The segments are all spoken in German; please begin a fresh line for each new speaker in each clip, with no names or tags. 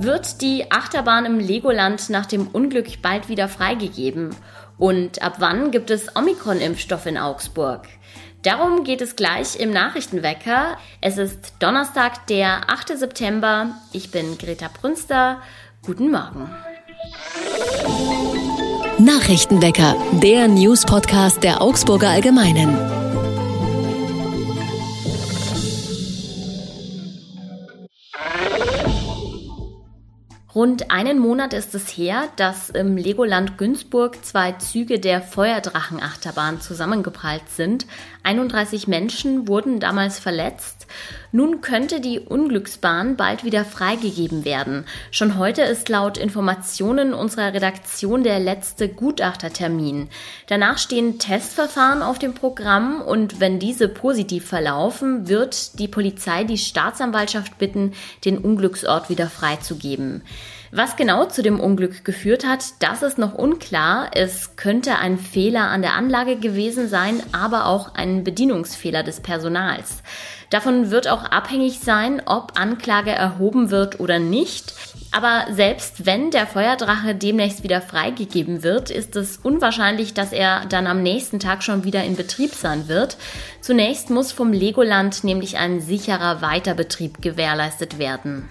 Wird die Achterbahn im Legoland nach dem Unglück bald wieder freigegeben? Und ab wann gibt es Omikron-Impfstoff in Augsburg? Darum geht es gleich im Nachrichtenwecker. Es ist Donnerstag, der 8. September. Ich bin Greta Brünster. Guten Morgen.
Nachrichtenwecker, der News-Podcast der Augsburger Allgemeinen.
Rund einen Monat ist es her, dass im Legoland Günzburg zwei Züge der Feuerdrachenachterbahn zusammengeprallt sind. 31 Menschen wurden damals verletzt. Nun könnte die Unglücksbahn bald wieder freigegeben werden. Schon heute ist laut Informationen unserer Redaktion der letzte Gutachtertermin. Danach stehen Testverfahren auf dem Programm und wenn diese positiv verlaufen, wird die Polizei die Staatsanwaltschaft bitten, den Unglücksort wieder freizugeben. Was genau zu dem Unglück geführt hat, das ist noch unklar. Es könnte ein Fehler an der Anlage gewesen sein, aber auch ein Bedienungsfehler des Personals. Davon wird auch abhängig sein, ob Anklage erhoben wird oder nicht. Aber selbst wenn der Feuerdrache demnächst wieder freigegeben wird, ist es unwahrscheinlich, dass er dann am nächsten Tag schon wieder in Betrieb sein wird. Zunächst muss vom Legoland nämlich ein sicherer Weiterbetrieb gewährleistet werden.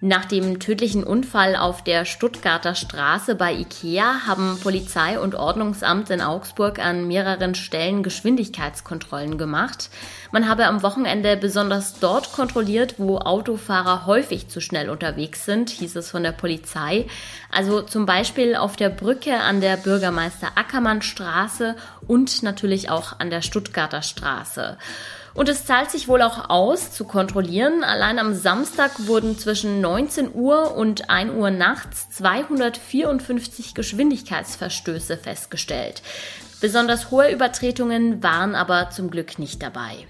Nach dem tödlichen Unfall auf der Stuttgarter Straße bei Ikea haben Polizei und Ordnungsamt in Augsburg an mehreren Stellen Geschwindigkeitskontrollen gemacht. Man habe am Wochenende besonders dort kontrolliert, wo Autofahrer häufig zu schnell unterwegs sind, hieß es von der Polizei. Also zum Beispiel auf der Brücke an der Bürgermeister Ackermann Straße und natürlich auch an der Stuttgarter Straße. Und es zahlt sich wohl auch aus, zu kontrollieren. Allein am Samstag wurden zwischen 19 Uhr und 1 Uhr nachts 254 Geschwindigkeitsverstöße festgestellt. Besonders hohe Übertretungen waren aber zum Glück nicht dabei.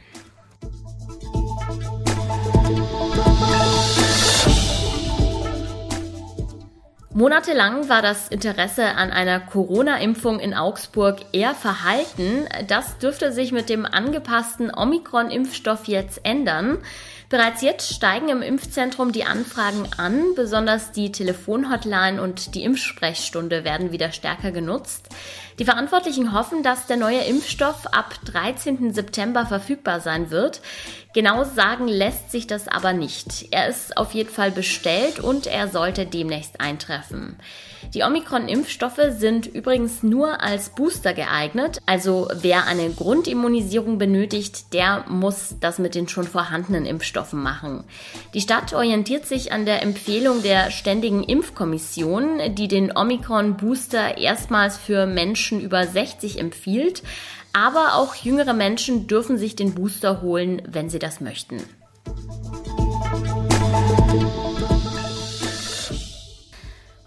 Monatelang war das Interesse an einer Corona-Impfung in Augsburg eher verhalten. Das dürfte sich mit dem angepassten Omikron-Impfstoff jetzt ändern. Bereits jetzt steigen im Impfzentrum die Anfragen an, besonders die Telefonhotline und die Impfsprechstunde werden wieder stärker genutzt. Die Verantwortlichen hoffen, dass der neue Impfstoff ab 13. September verfügbar sein wird. Genau sagen lässt sich das aber nicht. Er ist auf jeden Fall bestellt und er sollte demnächst eintreffen. Die Omikron-Impfstoffe sind übrigens nur als Booster geeignet. Also wer eine Grundimmunisierung benötigt, der muss das mit den schon vorhandenen Impfstoffen machen. Die Stadt orientiert sich an der Empfehlung der Ständigen Impfkommission, die den Omikron-Booster erstmals für Menschen über 60 empfiehlt. Aber auch jüngere Menschen dürfen sich den Booster holen, wenn sie das möchten.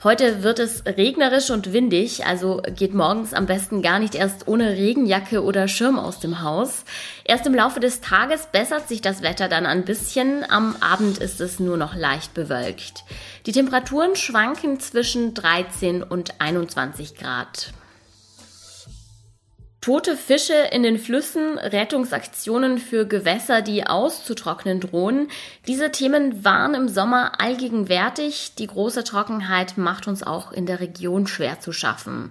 Heute wird es regnerisch und windig, also geht morgens am besten gar nicht erst ohne Regenjacke oder Schirm aus dem Haus. Erst im Laufe des Tages bessert sich das Wetter dann ein bisschen, am Abend ist es nur noch leicht bewölkt. Die Temperaturen schwanken zwischen 13 und 21 Grad. Tote Fische in den Flüssen, Rettungsaktionen für Gewässer, die auszutrocknen drohen. Diese Themen waren im Sommer allgegenwärtig. Die große Trockenheit macht uns auch in der Region schwer zu schaffen.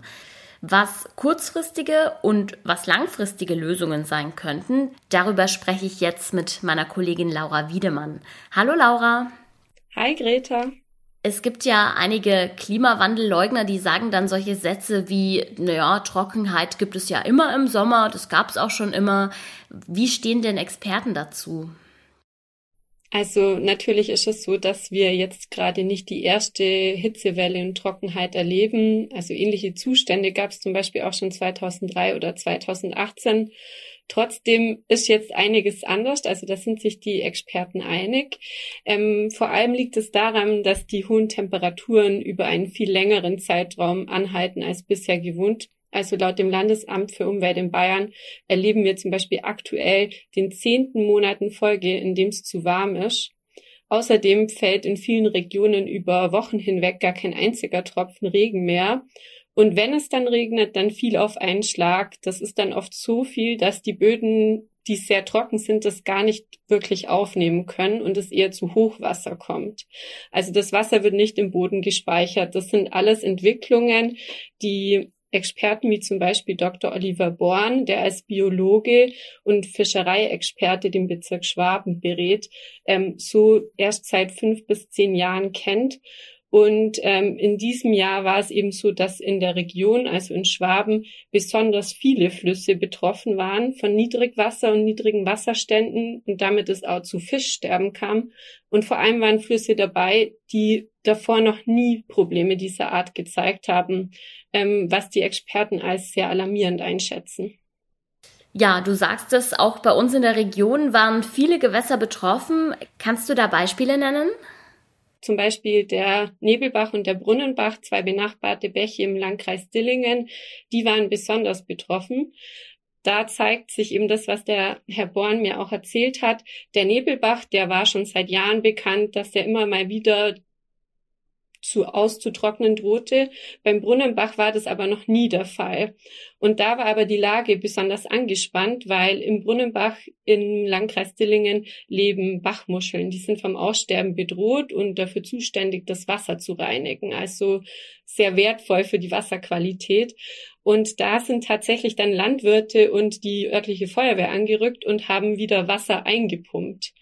Was kurzfristige und was langfristige Lösungen sein könnten, darüber spreche ich jetzt mit meiner Kollegin Laura Wiedemann. Hallo Laura.
Hi Greta.
Es gibt ja einige Klimawandelleugner, die sagen dann solche Sätze wie, naja, Trockenheit gibt es ja immer im Sommer, das gab es auch schon immer. Wie stehen denn Experten dazu?
Also natürlich ist es so, dass wir jetzt gerade nicht die erste Hitzewelle und Trockenheit erleben. Also ähnliche Zustände gab es zum Beispiel auch schon 2003 oder 2018. Trotzdem ist jetzt einiges anders, also da sind sich die Experten einig. Ähm, vor allem liegt es daran, dass die hohen Temperaturen über einen viel längeren Zeitraum anhalten als bisher gewohnt. Also laut dem Landesamt für Umwelt in Bayern erleben wir zum Beispiel aktuell den zehnten Monaten Folge, in dem es zu warm ist. Außerdem fällt in vielen Regionen über Wochen hinweg gar kein einziger Tropfen Regen mehr. Und wenn es dann regnet, dann viel auf einen Schlag. Das ist dann oft so viel, dass die Böden die sehr trocken sind, das gar nicht wirklich aufnehmen können und es eher zu Hochwasser kommt. Also das Wasser wird nicht im Boden gespeichert. Das sind alles Entwicklungen, die Experten wie zum Beispiel Dr. Oliver Born, der als Biologe und Fischereiexperte den Bezirk Schwaben berät, ähm, so erst seit fünf bis zehn Jahren kennt und ähm, in diesem Jahr war es eben so, dass in der Region, also in Schwaben, besonders viele Flüsse betroffen waren von Niedrigwasser und niedrigen Wasserständen und damit es auch zu Fischsterben kam. Und vor allem waren Flüsse dabei, die davor noch nie Probleme dieser Art gezeigt haben, ähm, was die Experten als sehr alarmierend einschätzen.
Ja, du sagst es, auch bei uns in der Region waren viele Gewässer betroffen. Kannst du da Beispiele nennen?
Zum Beispiel der Nebelbach und der Brunnenbach, zwei benachbarte Bäche im Landkreis Dillingen, die waren besonders betroffen. Da zeigt sich eben das, was der Herr Born mir auch erzählt hat. Der Nebelbach, der war schon seit Jahren bekannt, dass der immer mal wieder zu auszutrocknen drohte. Beim Brunnenbach war das aber noch nie der Fall. Und da war aber die Lage besonders angespannt, weil im Brunnenbach im Landkreis Dillingen leben Bachmuscheln. Die sind vom Aussterben bedroht und dafür zuständig, das Wasser zu reinigen. Also sehr wertvoll für die Wasserqualität. Und da sind tatsächlich dann Landwirte und die örtliche Feuerwehr angerückt und haben wieder Wasser eingepumpt.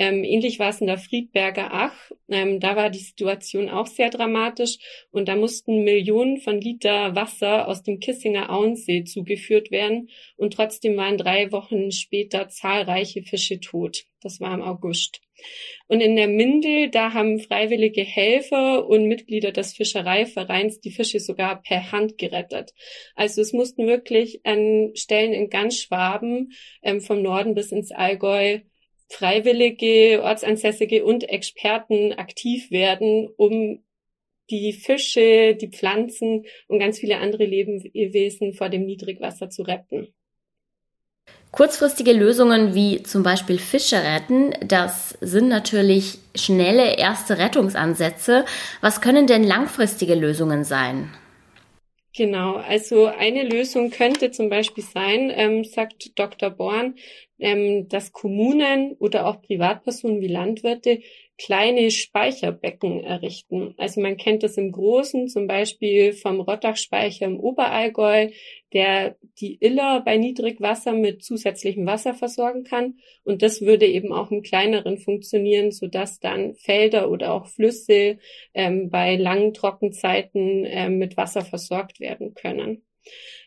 Ähm, ähnlich war es in der Friedberger Ach. Ähm, da war die Situation auch sehr dramatisch und da mussten Millionen von Liter Wasser aus dem Kissinger Auensee zugeführt werden und trotzdem waren drei Wochen später zahlreiche Fische tot. Das war im August. Und in der Mindel, da haben freiwillige Helfer und Mitglieder des Fischereivereins die Fische sogar per Hand gerettet. Also es mussten wirklich an Stellen in ganz Schwaben, ähm, vom Norden bis ins Allgäu, Freiwillige, Ortsansässige und Experten aktiv werden, um die Fische, die Pflanzen und ganz viele andere Lebewesen vor dem Niedrigwasser zu retten.
Kurzfristige Lösungen wie zum Beispiel Fische retten, das sind natürlich schnelle erste Rettungsansätze. Was können denn langfristige Lösungen sein?
Genau, also eine Lösung könnte zum Beispiel sein, ähm, sagt Dr. Born, ähm, dass Kommunen oder auch Privatpersonen wie Landwirte kleine Speicherbecken errichten. Also man kennt das im Großen, zum Beispiel vom Rottachspeicher im Oberallgäu, der die Iller bei Niedrigwasser mit zusätzlichem Wasser versorgen kann. Und das würde eben auch im kleineren funktionieren, sodass dann Felder oder auch Flüsse ähm, bei langen Trockenzeiten ähm, mit Wasser versorgt werden können.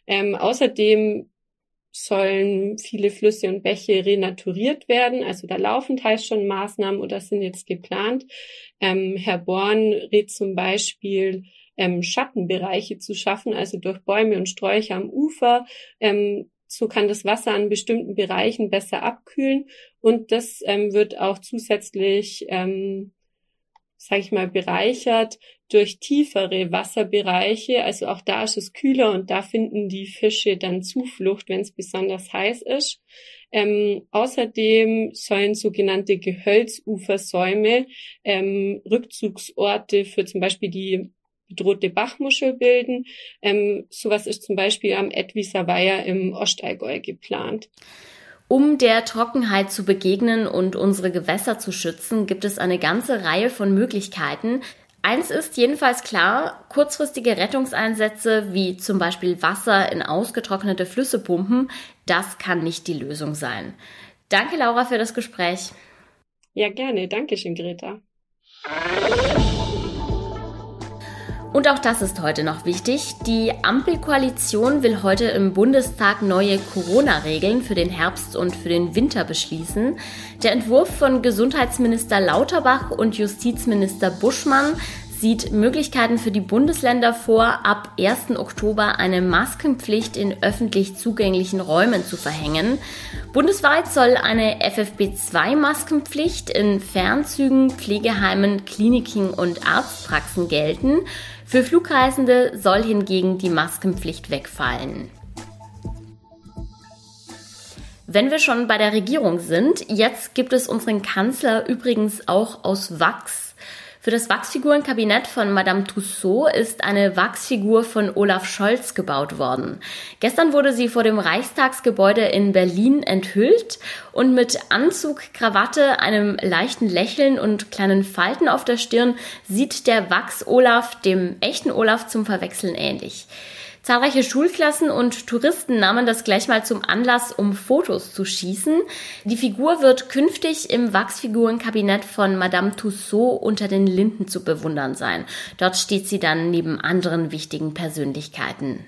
Ähm, außerdem sollen viele Flüsse und Bäche renaturiert werden. Also da laufen teils schon Maßnahmen oder sind jetzt geplant. Ähm, Herr Born rät zum Beispiel, ähm, Schattenbereiche zu schaffen, also durch Bäume und Sträucher am Ufer. Ähm, so kann das Wasser an bestimmten Bereichen besser abkühlen und das ähm, wird auch zusätzlich ähm, sage ich mal, bereichert durch tiefere Wasserbereiche. Also auch da ist es kühler und da finden die Fische dann Zuflucht, wenn es besonders heiß ist. Ähm, außerdem sollen sogenannte Gehölzufersäume ähm, Rückzugsorte für zum Beispiel die bedrohte Bachmuschel bilden. Ähm, sowas ist zum Beispiel am Edwiser Weiher im Ostallgäu geplant.
Um der Trockenheit zu begegnen und unsere Gewässer zu schützen, gibt es eine ganze Reihe von Möglichkeiten. Eins ist jedenfalls klar, kurzfristige Rettungseinsätze wie zum Beispiel Wasser in ausgetrocknete Flüsse pumpen, das kann nicht die Lösung sein. Danke Laura für das Gespräch.
Ja, gerne. Dankeschön, Greta.
Und auch das ist heute noch wichtig. Die Ampelkoalition will heute im Bundestag neue Corona-Regeln für den Herbst und für den Winter beschließen. Der Entwurf von Gesundheitsminister Lauterbach und Justizminister Buschmann sieht Möglichkeiten für die Bundesländer vor, ab 1. Oktober eine Maskenpflicht in öffentlich zugänglichen Räumen zu verhängen. Bundesweit soll eine FFP2-Maskenpflicht in Fernzügen, Pflegeheimen, Kliniken und Arztpraxen gelten. Für Flugreisende soll hingegen die Maskenpflicht wegfallen. Wenn wir schon bei der Regierung sind, jetzt gibt es unseren Kanzler übrigens auch aus Wachs. Für das Wachsfigurenkabinett von Madame Tussaud ist eine Wachsfigur von Olaf Scholz gebaut worden. Gestern wurde sie vor dem Reichstagsgebäude in Berlin enthüllt und mit Anzug, Krawatte, einem leichten Lächeln und kleinen Falten auf der Stirn sieht der Wachs Olaf dem echten Olaf zum Verwechseln ähnlich. Zahlreiche Schulklassen und Touristen nahmen das gleich mal zum Anlass, um Fotos zu schießen. Die Figur wird künftig im Wachsfigurenkabinett von Madame Tussaud unter den Linden zu bewundern sein. Dort steht sie dann neben anderen wichtigen Persönlichkeiten.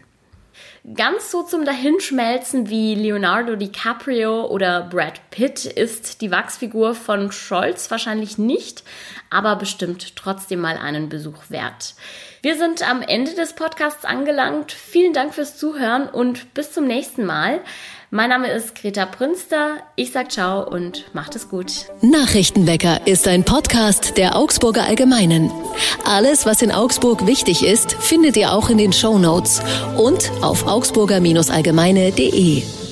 Ganz so zum Dahinschmelzen wie Leonardo DiCaprio oder Brad Pitt ist die Wachsfigur von Scholz wahrscheinlich nicht, aber bestimmt trotzdem mal einen Besuch wert. Wir sind am Ende des Podcasts angelangt. Vielen Dank fürs Zuhören und bis zum nächsten Mal. Mein Name ist Greta Brünster. Ich sag ciao und macht es gut.
Nachrichtenwecker ist ein Podcast der Augsburger Allgemeinen. Alles, was in Augsburg wichtig ist, findet ihr auch in den Show Notes und auf augsburger-allgemeine.de.